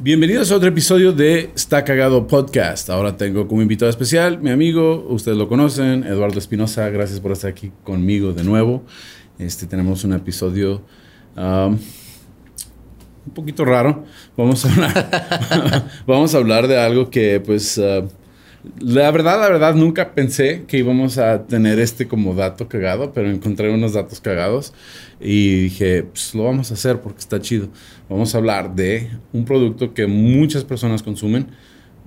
Bienvenidos a otro episodio de Está Cagado Podcast. Ahora tengo como invitado especial mi amigo, ustedes lo conocen, Eduardo Espinosa. Gracias por estar aquí conmigo de nuevo. Este, tenemos un episodio um, un poquito raro. Vamos a hablar, vamos a hablar de algo que pues... Uh, la verdad, la verdad, nunca pensé que íbamos a tener este como dato cagado, pero encontré unos datos cagados y dije, pues lo vamos a hacer porque está chido. Vamos a hablar de un producto que muchas personas consumen.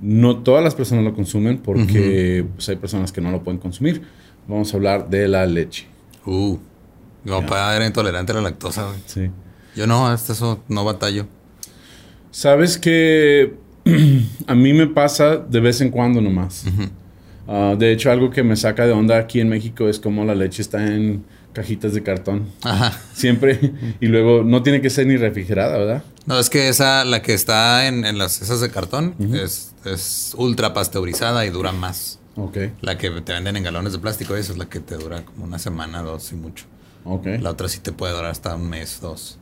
No todas las personas lo consumen porque pues, hay personas que no lo pueden consumir. Vamos a hablar de la leche. Uh, mi papá era intolerante a la lactosa, Sí. Yo no, hasta eso no batallo. Sabes que a mí me pasa de vez en cuando nomás. Ah, de hecho, algo que me saca de onda aquí en México es como la leche está en cajitas de cartón. Ajá. Siempre. y luego no tiene que ser ni refrigerada, ¿verdad? No, es que esa, la que está en, las esas de cartón, es, es ultra pasteurizada y dura más. Ok. La que te venden en galones de plástico, esa es la que te dura como una semana, dos y mucho. Ok. La otra sí te puede durar hasta un mes, dos.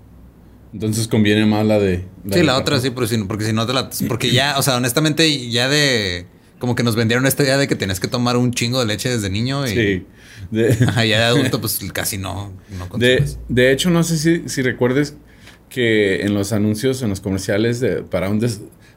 Entonces conviene más la de. sí, la otra sí, porque si, porque si no te la. Porque ya, o sea, honestamente, ya de. Como que nos vendieron esta idea de que tenías que tomar un chingo de leche desde niño y. Sí. De, ya de adulto, pues casi no. no de, de, hecho, no sé si, si, recuerdes que en los anuncios, en los comerciales de, para, un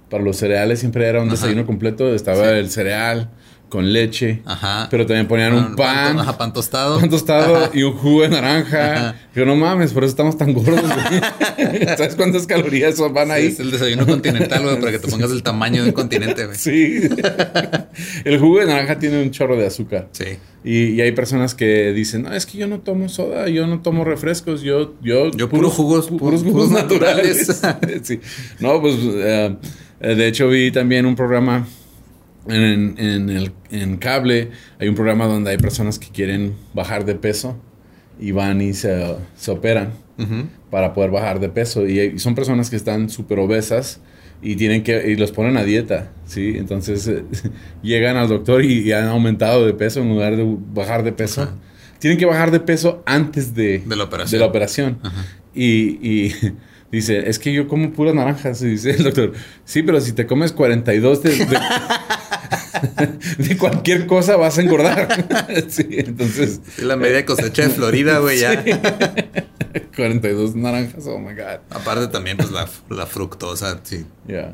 para los cereales siempre era un desayuno completo. Estaba el cereal con leche. Ajá. Pero también ponían un pan. Ajá, pan tostado. Pan tostado y un jugo de naranja. Yo no mames, por eso estamos tan gordos, ¿Sabes cuántas calorías van ahí? es el desayuno continental, güey, para que te pongas el tamaño de un continente, güey. Sí. el jugo de naranja tiene un chorro de azúcar. Sí. Y, hay personas que dicen, no, es que yo no tomo soda, yo no tomo refrescos, yo... Yo, yo puros jugos, puros jugos naturales. sí. No, pues, eh, de hecho vi también un programa en, en, el, en cable hay un programa donde hay personas que quieren bajar de peso y van y se, se operan para poder bajar de peso. Y, son personas que están súper obesas y tienen que y los ponen a dieta, ¿sí? Entonces eh, llegan al doctor y, han aumentado de peso en lugar de bajar de peso. Tienen que bajar de peso antes de, de la operación. De la operación. Y, y dice, es que yo como puras naranjas. Y dice el doctor, sí, pero si te comes 42 de de cualquier cosa vas a engordar. sí, entonces. la media cosecha de Florida, güey, ya. 42 naranjas, oh my God. Aparte también, pues la, la fructosa, sí. Ya.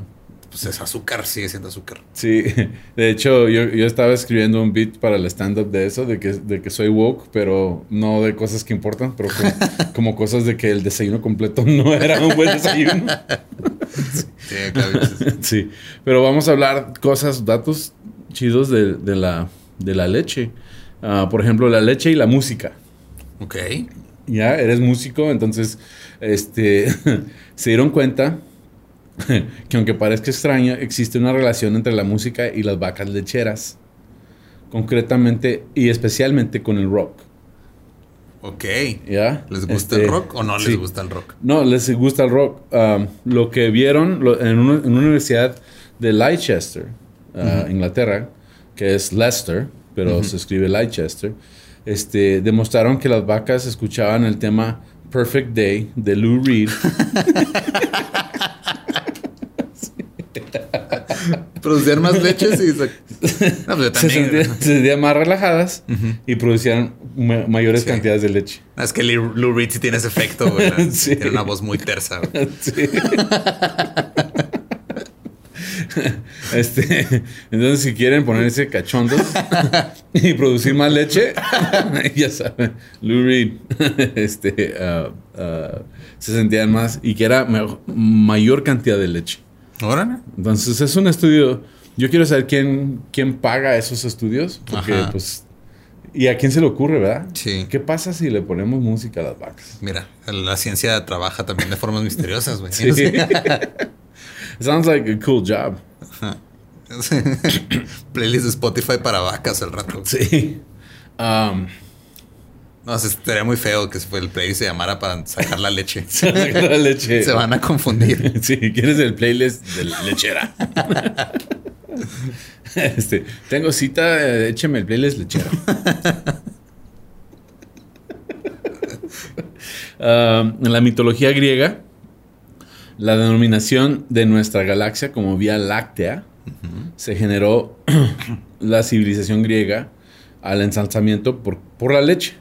Pues es azúcar, sigue siendo azúcar. Sí, de hecho, yo, yo estaba escribiendo un beat para el stand-up de eso, de que, de que soy woke, pero no de cosas que importan, pero como, cosas de que el desayuno completo no era un buen desayuno. Sí, claro. sí, pero vamos a hablar cosas, datos chidos de, de, la, de la leche. Ah, por ejemplo, la leche y la música. Ok. Ya, eres músico, entonces, este, se dieron cuenta que aunque parezca extraño, existe una relación entre la música y las vacas lecheras. Concretamente y especialmente con el rock. Ok. ¿Ya? ¿Les gusta el este, rock o no les gusta el rock? No, les gusta el rock. Um, lo que vieron en, una, universidad de Leicester, uh, Inglaterra, que es Leicester, pero se escribe Leicester, este, demostraron que las vacas escuchaban el tema Perfect Day de Lou Reed. producían más leches y se, pues se, sentían, más relajadas y producían mayores cantidades de leche. Es que Lou Reed sí tiene ese efecto, güey. Tiene una voz muy tersa. Sí. Este, entonces, si quieren ponerse cachondos y producir más leche, ya saben, Lou Reed este, uh, uh, se sentían más y que era mayor cantidad de leche. Órale. Entonces es un estudio. Yo quiero saber quién, quién paga esos estudios. Porque, pues. ¿Y a quién se le ocurre, verdad? Sí. ¿Qué pasa si le ponemos música a las vacas? Mira, la ciencia trabaja también de formas misteriosas, güey. Sí. Sounds like a cool job. Playlist de Spotify para vacas al rato. Sí. Um, No, estaría muy feo que fue el playlist se llamara para sacar la leche. la leche. se van a confundir. Sí, ¿quieres el playlist de la lechera? este, tengo cita, eh, écheme el playlist lechera. Ah, en la mitología griega, la denominación de nuestra galaxia como Vía Láctea se generó la civilización griega al ensalzamiento por, por la leche.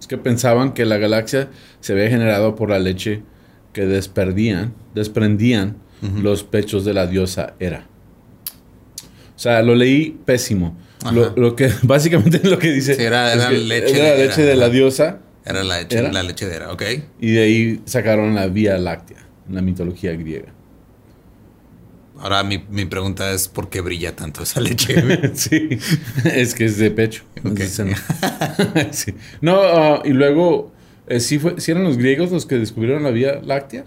Es que pensaban que la galaxia se había generado por la leche que desperdían, desprendían los pechos de la diosa Hera. O sea, lo leí pésimo. Lo, lo que básicamente lo que dice Sí, era- es era que leche era la de leche Hera, de la diosa Era la leche, ¿Era? la lechedera, ¿ok? y de ahí sacaron la Vía Láctea, en la mitología griega. Ahora mi, mi pregunta es ¿por qué brilla tanto esa leche? sí, es que es de pecho. Ok. es de seno. Sí. No, ah, y luego, eh, ¿sí, fue, ¿sí eran los griegos los que descubrieron la Vía Láctea?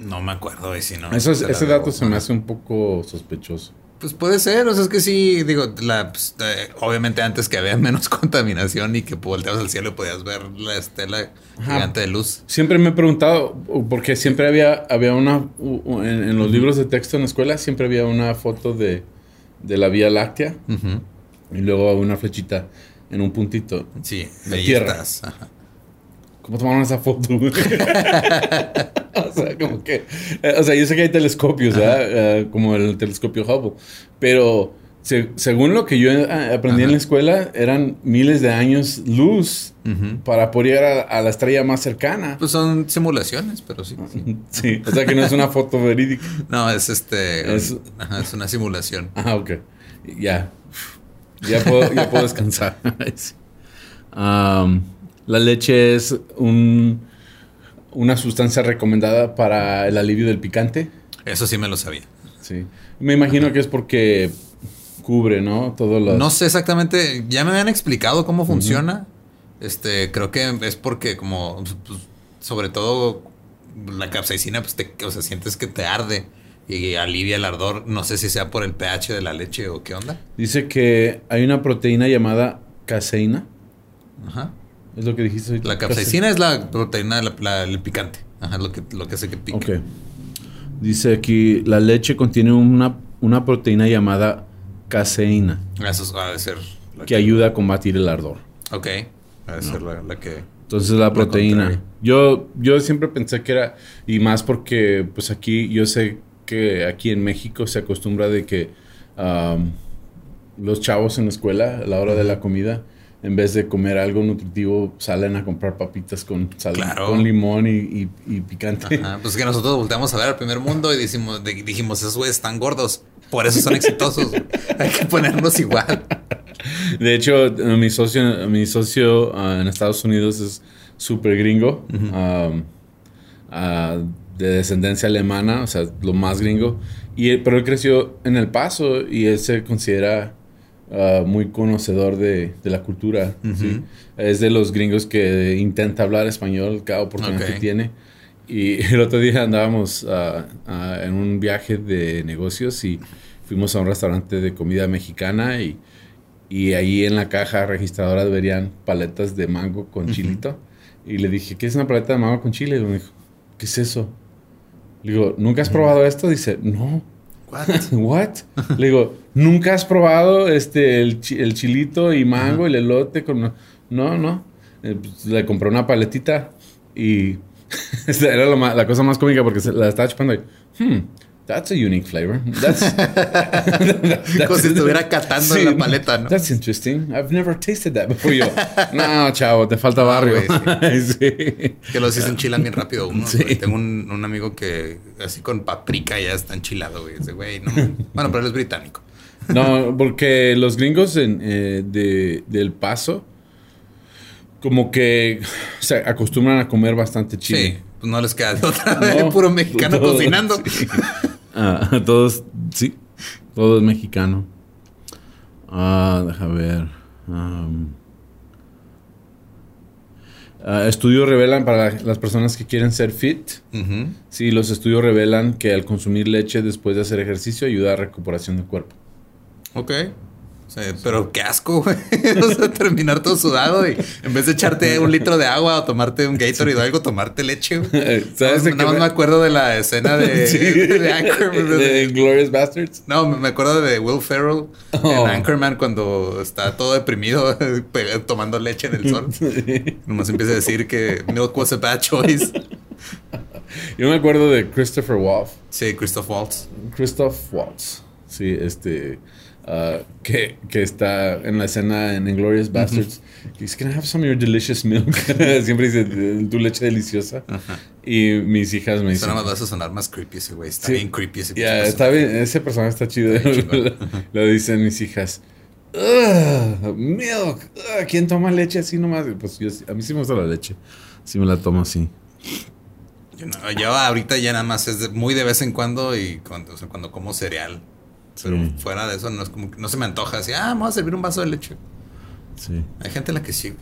no me acuerdo, y si no. Eso es- ese dato se me hace un poco sospechoso. Pues puede ser, o sea, es que sí, digo, la, pues, eh, obviamente antes que había menos contaminación y que volteabas al cielo y podías ver la estela Ajá. gigante de luz. Siempre me he preguntado, porque siempre había, había una, en, en los libros de texto en la escuela, siempre había una foto de, de la Vía Láctea y luego una flechita en un puntito. Sí, De tierra. estás. Ajá. ¿Cómo tomaron esa foto? o sea, como que. o sea, yo sé que hay telescopios, ¿verdad? Eh, como el telescopio Hubble. Pero se- según lo que yo eh, aprendí en la escuela, eran miles de años luz para poder llegar a, a la estrella más cercana. Pues son simulaciones, pero sí. sí. Sí, o sea que no es una foto verídica. No, es este. Es- ajá, es una simulación. Ah, ok. Ya. Ya puedo, ya puedo descansar. Sí. La leche es un, una sustancia recomendada para el alivio del picante. Eso sí me lo sabía. Sí. Me imagino que es porque cubre, ¿no? Todo lo. No sé exactamente, ya me habían explicado cómo funciona. Este, creo que es porque como pues, sobre todo la capsaicina pues te, o sea, sientes que te arde y alivia el ardor, no sé si sea por el pH de la leche o qué onda. Dice que hay una proteína llamada caseína. Ajá. Es lo que dijiste. La capsaicina es la proteína la- la- el picante, ajá, lo que lo que hace que pique. Ok. Dice aquí, la leche contiene una, una proteína llamada caseína Eso va a ser la que ayuda a combatir el ardor. Ok, va a ser la, la que Entonces la proteína. contraria. Yo, yo siempre pensé que era, y más porque pues aquí, yo sé que aquí en México se acostumbra de que los chavos en la escuela, a la hora de la comida, en vez de comer algo nutritivo, salen a comprar papitas con sal, Claro. con limón y, y- y picante. Ajá, pues que nosotros volteamos a ver al primer mundo y dijimos, dijimos esos güeyes están gordos, por eso son exitosos. Hay que ponernos igual. De hecho, eh, mi socio, mi socio ah, en Estados Unidos es súper gringo, ah, de descendencia alemana, o sea, lo más gringo. Y, él- pero él creció en El Paso y él se considera ah, muy conocedor de, de la cultura. ¿sí? Es de los gringos que intenta hablar español cada oportunidad Ok. que tiene. Y el otro día andábamos ah, en un viaje de negocios y fuimos a un restaurante de comida mexicana y, y ahí en la caja registradora verían paletas de mango con chilito. Y le dije, ¿qué es una paleta de mango con chile? Y me dijo, ¿qué es eso? Le digo, ¿nunca has probado esto? Dice, no. What? ¿What? Le digo, ¿nunca has probado este, el, chi- el chilito y mango, el elote? Con... No, no. Eh, pues, le compré una paletita y era lo ma- la cosa más cómica porque se la estaba chupando y, hmm, that's a unique flavor. That's, Como si estuviera catando en la paleta, ¿no? That's interesting. I've never tasted that before. Yo, no, chavo, te falta barrio. güey, sí. Que los se enchilan bien rápido uno. Sí. Tengo un, un amigo que así con paprika ya está enchilado, güey. Ese güey, no. Bueno, pero él es británico. No, porque los gringos en, eh, de, del paso, como que se acostumbran a comer bastante chile. Sí, pues no les queda de otra. No, puro mexicano cocinando. sí. Todos, sí, todo es mexicano. Ah, deja ver. Ah, estudios revelan para la- las personas que quieren ser fit. Sí, los estudios revelan que al consumir leche después de hacer ejercicio ayuda a recuperación del cuerpo. Ok. Pero qué asco, güey. o sea, terminar todo sudado y en vez de echarte un litro de agua o tomarte un Gatorade o algo, tomarte leche, güey. ¿Sabes Nada más me... me acuerdo de la escena de, sí. de, Anchorman. De Glorious Bastards. No, me acuerdo de Will Ferrell en oh. Anchorman cuando está todo deprimido tomando leche en el sol. Nomás empieza a decir que milk was a bad choice. Yo me acuerdo de Christopher Waltz. Sí, Christoph Waltz. Christoph Waltz. Sí, este. Uh, que, que, está en la escena en Inglorious Bastards. Dice, can I have some of your delicious milk? Siempre dice, tu leche deliciosa. Y mis hijas me dicen... Eso vas a sonar más creepy ese güey. Está bien creepy ese yeah, está bien, Ese personaje está chido. Lo dicen mis hijas. milk. ¿Quién toma leche así nomás? Pues yo, a mí sí me gusta la leche. Sí me la tomo así. Yo, ahorita ya nada más es muy de vez en cuando y cuando, cuando como cereal. Pero fuera de eso, no es como no se me antoja así, ah, vamos a servir un vaso de leche. Sí. Hay gente a la que sí.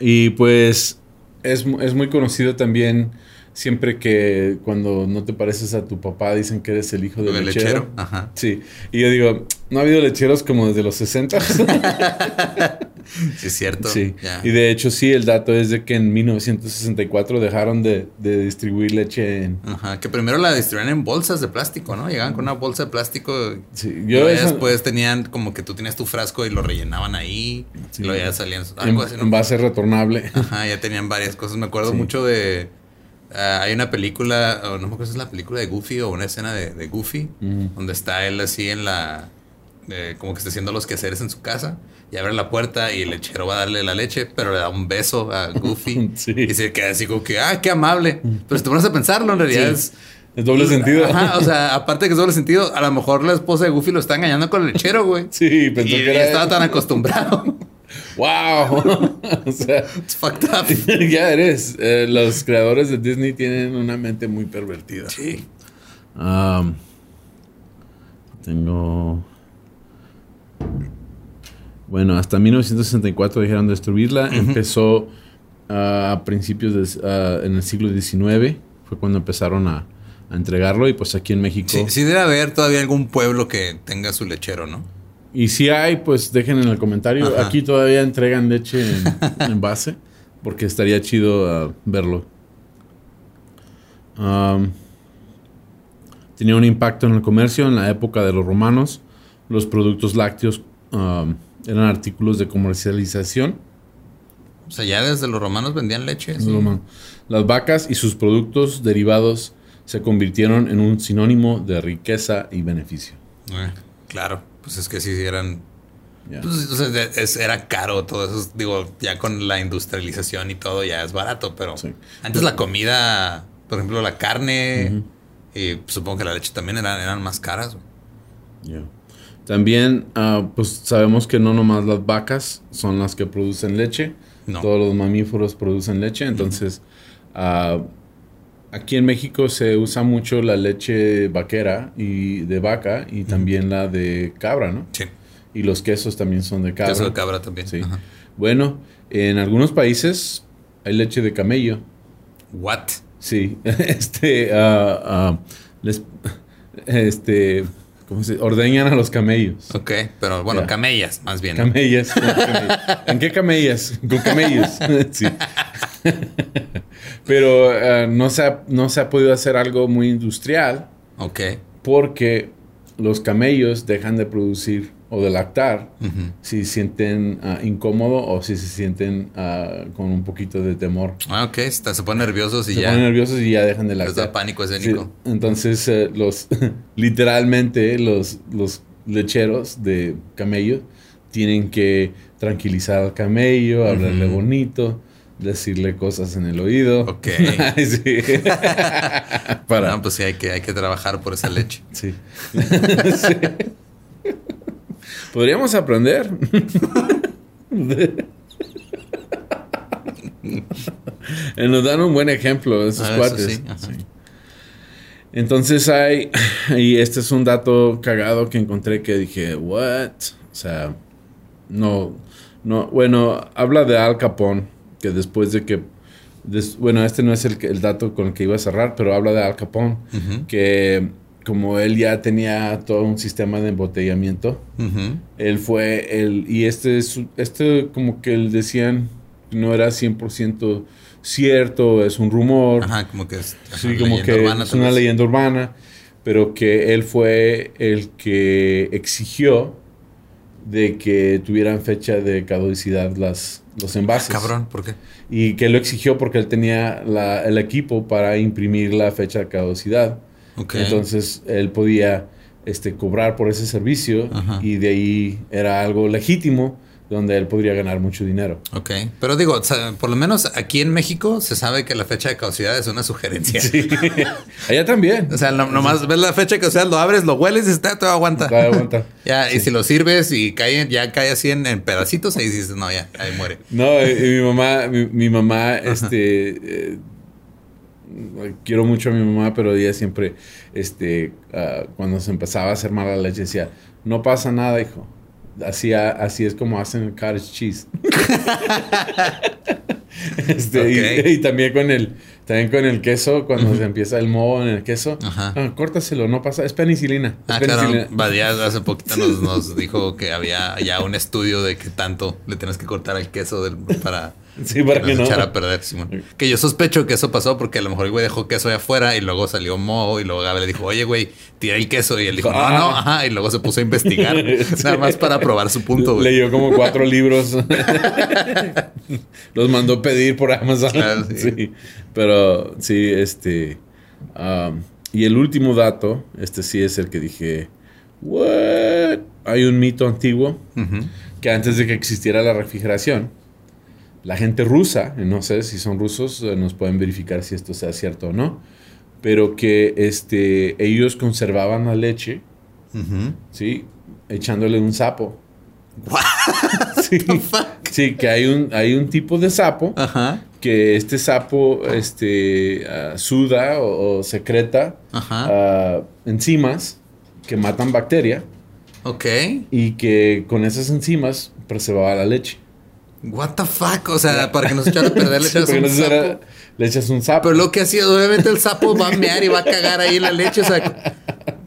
Y pues es, es muy conocido también siempre que cuando no te pareces a tu papá dicen que eres el hijo del lechero. lechero. Ajá. Sí. Y yo digo, no ha habido lecheros como desde los 60. sí, es cierto. Sí. Y de hecho, sí, el dato es de que en 1964 dejaron de, de, distribuir leche en. Ajá. Que primero la distribuían en bolsas de plástico, ¿no? Llegaban con una bolsa de plástico. Sí. Yo después tenían como que tú tenías tu frasco y lo rellenaban ahí. Y luego ya salían. Algo en, así, ¿no? base retornable. Ajá, ya tenían varias cosas. Me acuerdo mucho de Ah, hay una película, no me acuerdo si es la película de Goofy o una escena de, Goofy, donde está él así en la. Eh, como que está haciendo los quehaceres en su casa y abre la puerta y el lechero va a darle la leche, pero le da un beso a Goofy y se queda así como que, ah, qué amable. Pero si te pones a pensarlo, en realidad es. Es doble sentido. Ajá, o sea, aparte de que es doble sentido, a lo mejor la esposa de Goofy lo está engañando con el lechero, güey. Sí, pensó que era. estaba tan acostumbrado. ¡Wow! o sea, It's fucked up. ya eres. Eh, los creadores de Disney tienen una mente muy pervertida. Sí. Um, tengo. Bueno, hasta 1964 dijeron destruirla. Empezó ah, a principios de, uh, en el siglo XIX. Fue cuando empezaron a, a, entregarlo. Y pues aquí en México. Sí, sí, debe haber todavía algún pueblo que tenga su lechero, ¿no? Y si hay, pues dejen en el comentario. Aquí todavía entregan leche en, base, porque estaría chido uh, verlo. tenía un impacto en el comercio en la época de los romanos. Los productos lácteos eran artículos de comercialización. O sea, ya desde los romanos vendían leche. Las vacas y sus productos derivados se convirtieron en un sinónimo de riqueza y beneficio. Eh, claro. Pues es que sí eran. Pues, era caro todo eso. Digo, ya con la industrialización y todo ya es barato, pero antes la comida, por ejemplo, la carne y supongo que la leche también eran, eran más caras. También, ah, pues sabemos que no nomás las vacas son las que producen leche. Todos los mamíferos producen leche. Entonces, uh, Aquí en México se usa mucho la leche vaquera y de vaca y también la de cabra, ¿no? Sí. Y los quesos también son de cabra. Queso de cabra también. Sí. Bueno, en algunos países hay leche de camello. What? Sí. Este, uh, uh, les, este, ¿cómo se ordeñan a los camellos? Ok, pero bueno, camellas más bien. Camellas. ¿En qué camellas? Con camellos. sí. Pero eh, no, se ha, no se ha podido hacer algo muy industrial. Ok. Porque los camellos dejan de producir o de lactar si se sienten uh, incómodos o si se sienten ah, con un poquito de temor. Ah, ok. se ponen nerviosos y ya. Se ponen nerviosos y ya dejan de lactar. Les da pánico escénico. entonces, eh, los literalmente los, los lecheros de camello tienen que tranquilizar al camello, hablarle bonito decirle cosas en el oído. Ok. sí. Para. No, pues sí, hay que, hay que trabajar por esa leche. Sí. Podríamos aprender. Nos dan un buen ejemplo de esos ah, cuates. Entonces hay, y este es un dato cagado que encontré que dije, what? O sea, no, no, bueno, habla de Al Capone que después de que bueno, este no es el, el, dato con el que iba a cerrar, pero habla de Al Capone, que como él ya tenía todo un sistema de embotellamiento, él fue el... Y este, es, este como que él decían no era 100% cierto, es un rumor. Ajá, como que es, sí, como que es una leyenda urbana, pero que él fue el que exigió de que tuvieran fecha de caducidad las, los envases. Ah, cabrón, ¿por qué? Y que lo exigió porque él tenía la, el equipo para imprimir la fecha de caducidad. Entonces él podía este, cobrar por ese servicio y de ahí era algo legítimo donde él podría ganar mucho dinero. Ok, pero digo, por lo menos aquí en México se sabe que la fecha de caducidad es una sugerencia. Sí, allá también. O sea, nomás ves la fecha de caducidad, lo abres, lo hueles y está, todo aguanta. aguanta. ya, y si lo sirves y cae, ya cae así en, pedacitos, ahí dices, no, ya, ahí muere. No, y, mi mamá, mi, mamá, este... Eh, quiero mucho a mi mamá, pero ella siempre, este, ah, cuando se empezaba a hacer mala leche, decía, no pasa nada, hijo así, así es como hacen el cottage cheese. Este, y, también con el también con el queso, cuando se empieza el moho en el queso, Ajá. Ah, córtaselo, no pasa, es penicilina. ah, penicilina. claro, hace poquito nos, dijo que había ya un estudio de que tanto le tienes que cortar el queso para Sí, para que, no. echar a perder, Simón. Que yo sospecho que eso pasó porque a lo mejor el güey dejó queso ahí afuera y luego salió Mo y luego Gabe le dijo, oye, güey, tira el queso. Y él dijo, no, no, ah. ajá. Y luego se puso a investigar. Nada más para probar su punto, güey. Leyó como cuatro libros. Los mandó pedir por Amazon. sí. Pero sí, este. Um, y el último dato, este sí es el que dije, ¿what? Hay un mito antiguo que antes de que existiera la refrigeración, la gente rusa, no sé si son rusos, eh, nos pueden verificar si esto sea cierto o no, pero que este, ellos conservaban la leche, ¿sí? Echándole un sapo. sí, sí, que hay un, hay un tipo de sapo que este sapo este, ah, suda o, secreta uh, enzimas que matan bacteria. Ok. Y que con esas enzimas preservaba la leche. What the fuck? O sea, para que no se echara a perder, le echas un sapo. le echas un sapo. Pero lo que hacía, obviamente el sapo va a mear y va a cagar ahí la leche. O sea.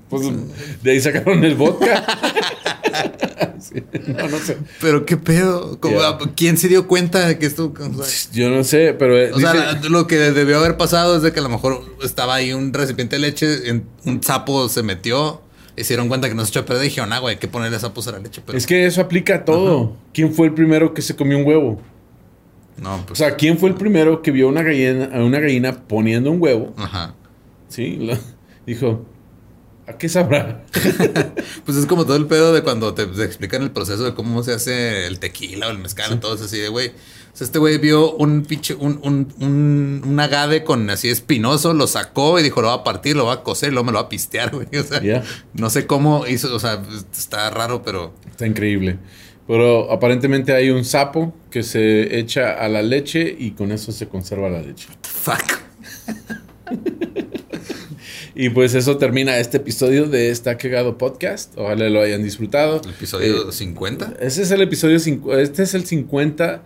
Pues de ahí sacaron el vodka. no, no sé. Pero qué pedo. ¿Quién se dio cuenta de que esto? Yo no sé, pero. O sea, lo que debió haber pasado es de que a lo mejor estaba ahí un recipiente de leche, un sapo se metió y se dieron cuenta que no se echó a perder y dijeron, ah, güey, hay que ponerle esa a la leche. Es que eso aplica a todo. ¿Quién fue el primero que se comió un huevo? No, pues. O sea, ¿quién fue el primero que vio una gallina, a una gallina poniendo un huevo? Ajá. Sí, dijo, ¿a qué sabrá? pues es como todo el pedo de cuando te, explican el proceso de cómo se hace el tequila o el mezcal, y todo eso así de, güey este güey vio un pinche, un, un, un, agave con así espinoso, lo sacó y dijo, lo va a partir, lo va a coser, luego me lo va a pistear, güey. O sea, no sé cómo hizo, o sea, está raro, pero... Está increíble. Pero aparentemente hay un sapo que se echa a la leche y con eso se conserva la leche. Fuck. y pues eso termina este episodio de Está Cagado Podcast. Ojalá lo hayan disfrutado. ¿El episodio 50? Eh, ese es el episodio 50. Este es el 50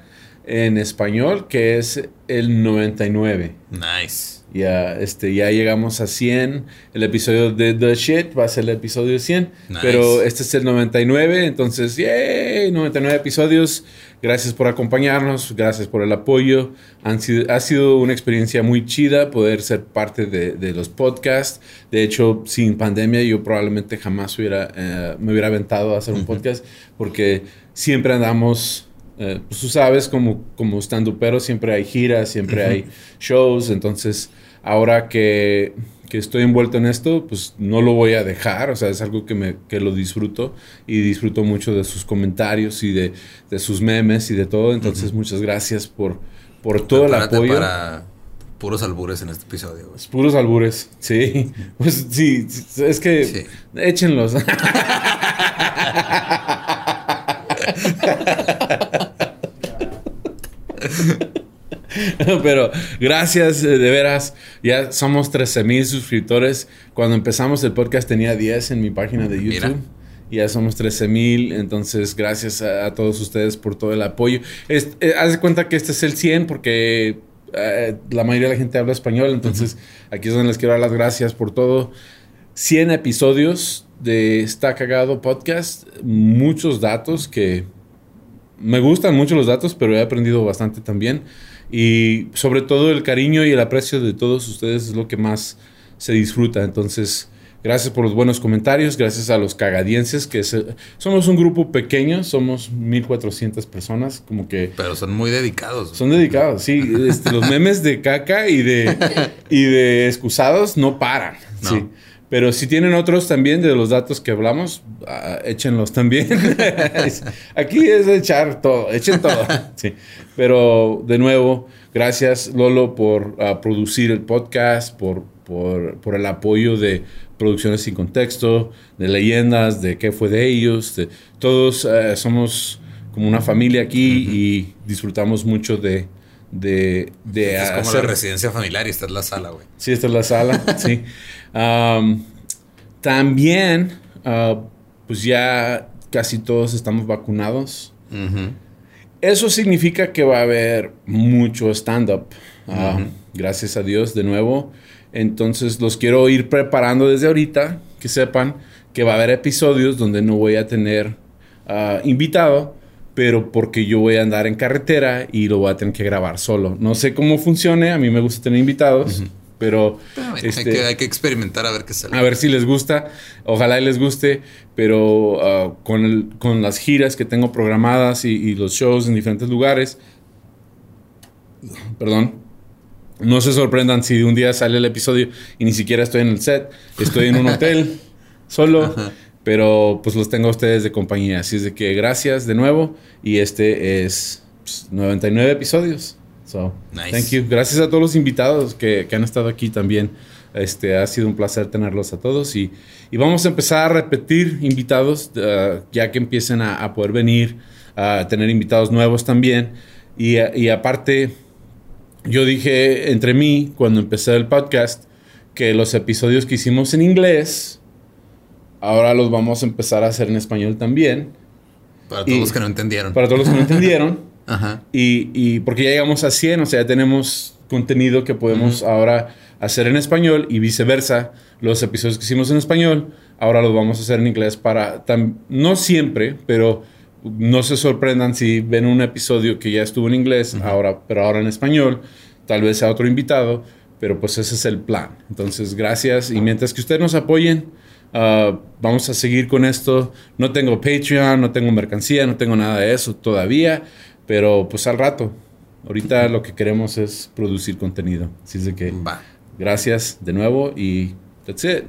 en español, que es el 99. Nice. Ya, este, ya llegamos a 100. El episodio de The Shit va a ser el episodio 100. Pero este es el 99. Entonces, ¡yay! 99 episodios. Gracias por acompañarnos. Gracias por el apoyo. Han sido, ha sido una experiencia muy chida poder ser parte de, los podcasts. De hecho, sin pandemia, yo probablemente jamás hubiera, eh, me hubiera aventado a hacer un podcast porque siempre andamos eh, pues tú sabes, como, como estando pero siempre hay giras, siempre hay shows, entonces ahora que, que, estoy envuelto en esto, pues no lo voy a dejar, o sea, es algo que, me, que lo disfruto y disfruto mucho de sus comentarios y de, de sus memes y de todo, entonces muchas gracias por, por todo el apoyo. Para puros albures en este episodio. Puros albures, sí. Pues sí, es que échenlos. Pero gracias, eh, de veras. Ya somos 13 mil suscriptores. Cuando empezamos el podcast tenía 10 en mi página de YouTube. Ya somos 13 mil. Entonces, gracias a, todos ustedes por todo el apoyo. Eh, haz de cuenta que este es el 100 porque eh, la mayoría de la gente habla español. Entonces, aquí es donde les quiero dar las gracias por todo. 100 episodios de Está Cagado Podcast, muchos datos que me gustan mucho los datos, pero he aprendido bastante también. Y sobre todo el cariño y el aprecio de todos ustedes es lo que más se disfruta. Entonces, gracias por los buenos comentarios, gracias a los cagadienses, que somos un grupo pequeño, somos 1400 personas, como que... Pero son muy dedicados. Son dedicados, sí. Este, los memes de caca y de, y de excusados no paran. Sí. Pero si tienen otros también de los datos que hablamos, ah, échenlos también. Aquí es echar todo, echen todo. Sí. Pero de nuevo, gracias Lolo por ah, producir el podcast, por, por, el apoyo de Producciones sin Contexto, de leyendas, de qué fue de ellos. todos eh, somos como una familia aquí y disfrutamos mucho de, de, de es como la residencia familiar y esta es la sala, güey. Sí, esta es la sala, sí también, ah, pues ya casi todos estamos vacunados. Eso significa que va a haber mucho stand-up. Ah, gracias a Dios, de nuevo. Entonces los quiero ir preparando desde ahorita, que sepan que va a haber episodios donde no voy a tener ah, invitado, pero porque yo voy a andar en carretera y lo voy a tener que grabar solo. No sé cómo funcione, a mí me gusta tener invitados. Pero este, hay, que, experimentar a ver qué sale. A ver si les gusta. Ojalá les guste. Pero uh, con, con, las giras que tengo programadas y, los shows en diferentes lugares. Perdón. No se sorprendan si un día sale el episodio y ni siquiera estoy en el set. Estoy en un hotel solo. Pero pues los tengo a ustedes de compañía. Así es de que gracias de nuevo. Y este es 99 pues, episodios. So, thank you. Gracias a todos los invitados que, han estado aquí también. Este, ha sido un placer tenerlos a todos y, vamos a empezar a repetir invitados uh, ya que empiecen a, poder venir, a tener invitados nuevos también. Y, y, aparte, yo dije entre mí cuando empecé el podcast que los episodios que hicimos en inglés, ahora los vamos a empezar a hacer en español también. Para todos los que no entendieron. Para todos los que no entendieron. Ajá. Y, y, porque ya llegamos a 100, o sea, ya tenemos contenido que podemos ahora hacer en español y viceversa. Los episodios que hicimos en español, ahora los vamos a hacer en inglés para, no siempre, pero no se sorprendan si ven un episodio que ya estuvo en inglés, ahora, pero ahora en español, tal vez sea otro invitado, pero pues ese es el plan. Entonces, gracias y mientras que ustedes nos apoyen, ah, vamos a seguir con esto. No tengo Patreon, no tengo mercancía, no tengo nada de eso todavía. Pero pues al rato. Ahorita lo que queremos es producir contenido. Así es de que Va. gracias de nuevo y that's it.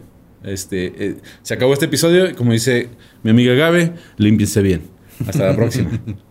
Este, eh, se acabó este episodio. Como dice mi amiga Gabe, límpiense bien. Hasta la próxima.